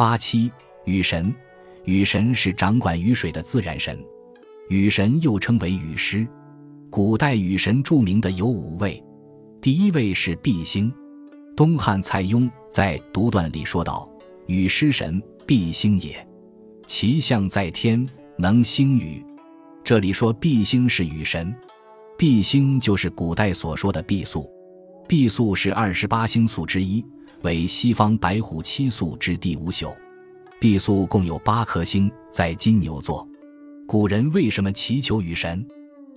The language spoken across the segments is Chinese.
八七雨神，雨神是掌管雨水的自然神，雨神又称为雨师。古代雨神著名的有五位，第一位是毕星。东汉蔡邕在《独断》里说道：“雨师神，毕星也。其象在天，能兴雨。”这里说毕星是雨神，毕星就是古代所说的毕宿。毕宿是二十八星宿之一，为西方白虎七宿之第五宿。毕宿共有八颗星，在金牛座。古人为什么祈求雨神？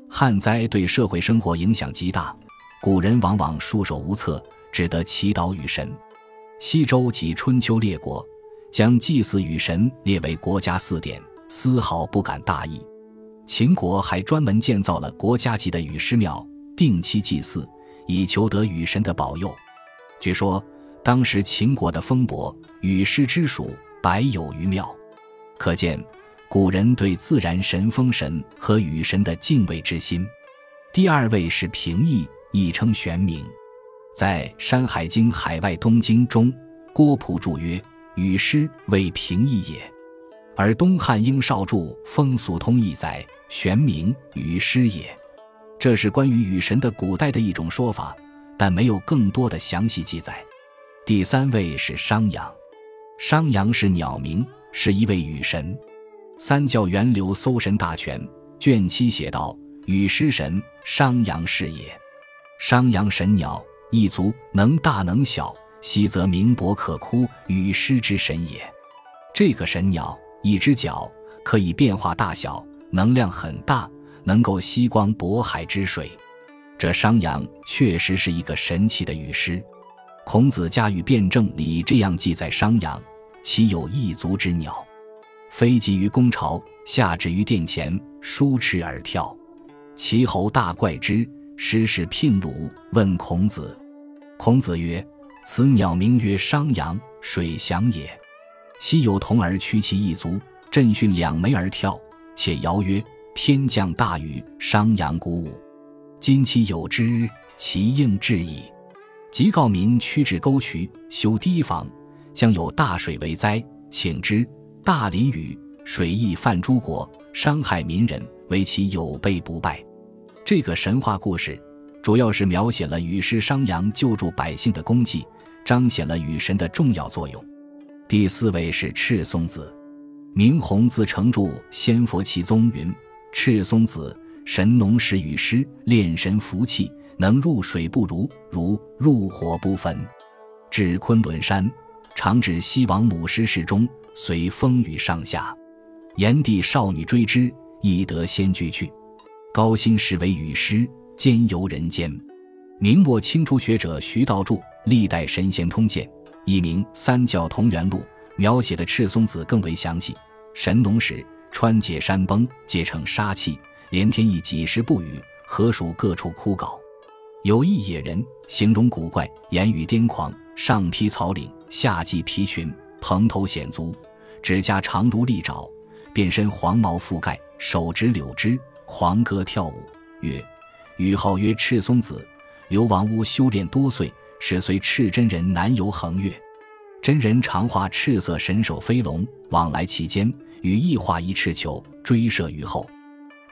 旱灾对社会生活影响极大，古人往往束手无策。只得祈祷雨神。西周及春秋列国将祭祀雨神列为国家祀典，丝毫不敢大意。秦国还专门建造了国家级的雨师庙，定期祭祀，以求得雨神的保佑。据说当时秦国的封伯雨师之属百有余庙，可见古人对自然神风神和雨神的敬畏之心。第二位是平易，亦称玄冥。在《山海经·海外东经》中，郭璞注曰：“雨师为平易也。”而东汉应少注《风俗通义》载：“玄冥，禹师也。”这是关于雨神的古代的一种说法，但没有更多的详细记载。第三位是商阳，商阳是鸟名，是一位雨神。三教源流搜神大全卷七写道：“雨师神，商阳是也。商阳神鸟。”一族能大能小，昔则明伯可哭，雨师之神也。这个神鸟，一只脚可以变化大小，能量很大，能够吸光渤海之水。这商阳确实是一个神奇的雨师。孔子家语辩证里这样记载商阳：其有一足之鸟，飞集于宫巢，下至于殿前，舒翅而跳。其侯大怪之，师事聘鲁，问孔子。孔子曰：“此鸟名曰商阳，水翔也。昔有童儿屈其一足，振训两眉而跳，且谣曰：天降大雨，商阳鼓舞。今其有之，其应至矣。即告民驱至沟渠，修堤防，将有大水为灾，请之。大淋雨，水溢泛诸国，伤害民人，为其有备不败。”这个神话故事。主要是描写了雨师商阳救助百姓的功绩，彰显了雨神的重要作用。第四位是赤松子，明弘自成著《仙佛奇宗》云：赤松子神农时雨师，炼神服气，能入水不如，如入火不焚。至昆仑山，常至西王母师室中，随风雨上下。炎帝少女追之，亦得先拒去。高辛时为雨师。兼游人间，明末清初学者徐道著《历代神仙通鉴》，一名《三教同源录》，描写的赤松子更为详细。神农时，川界山崩，皆成杀气，连天一几时不雨，河属各处枯槁。有一野人，形容古怪，言语癫狂，上披草领，下系皮裙，蓬头显足，指甲长如利爪，遍身黄毛覆盖，手执柳枝，狂歌跳舞，曰。雨号曰赤松子，流亡屋修炼多岁，始随赤真人南游横越。真人常画赤色神兽飞龙，往来其间，与异化一赤球，追射雨后。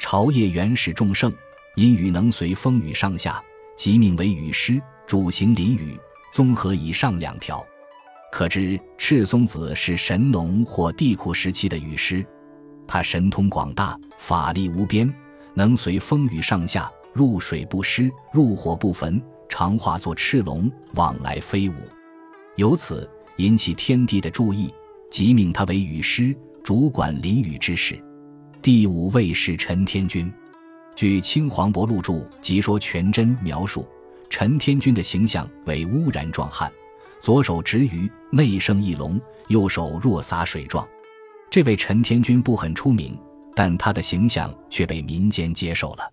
朝夜原始众盛，因雨能随风雨上下，即命为雨师，主行淋雨。综合以上两条，可知赤松子是神农或地库时期的雨师。他神通广大，法力无边，能随风雨上下。入水不湿，入火不焚，常化作赤龙往来飞舞，由此引起天帝的注意，即命他为雨师，主管淋雨之事。第五位是陈天君，据《青黄伯录注》即说全真描述，陈天君的形象为乌然壮汉，左手执鱼，内生一龙，右手若洒水状。这位陈天君不很出名，但他的形象却被民间接受了。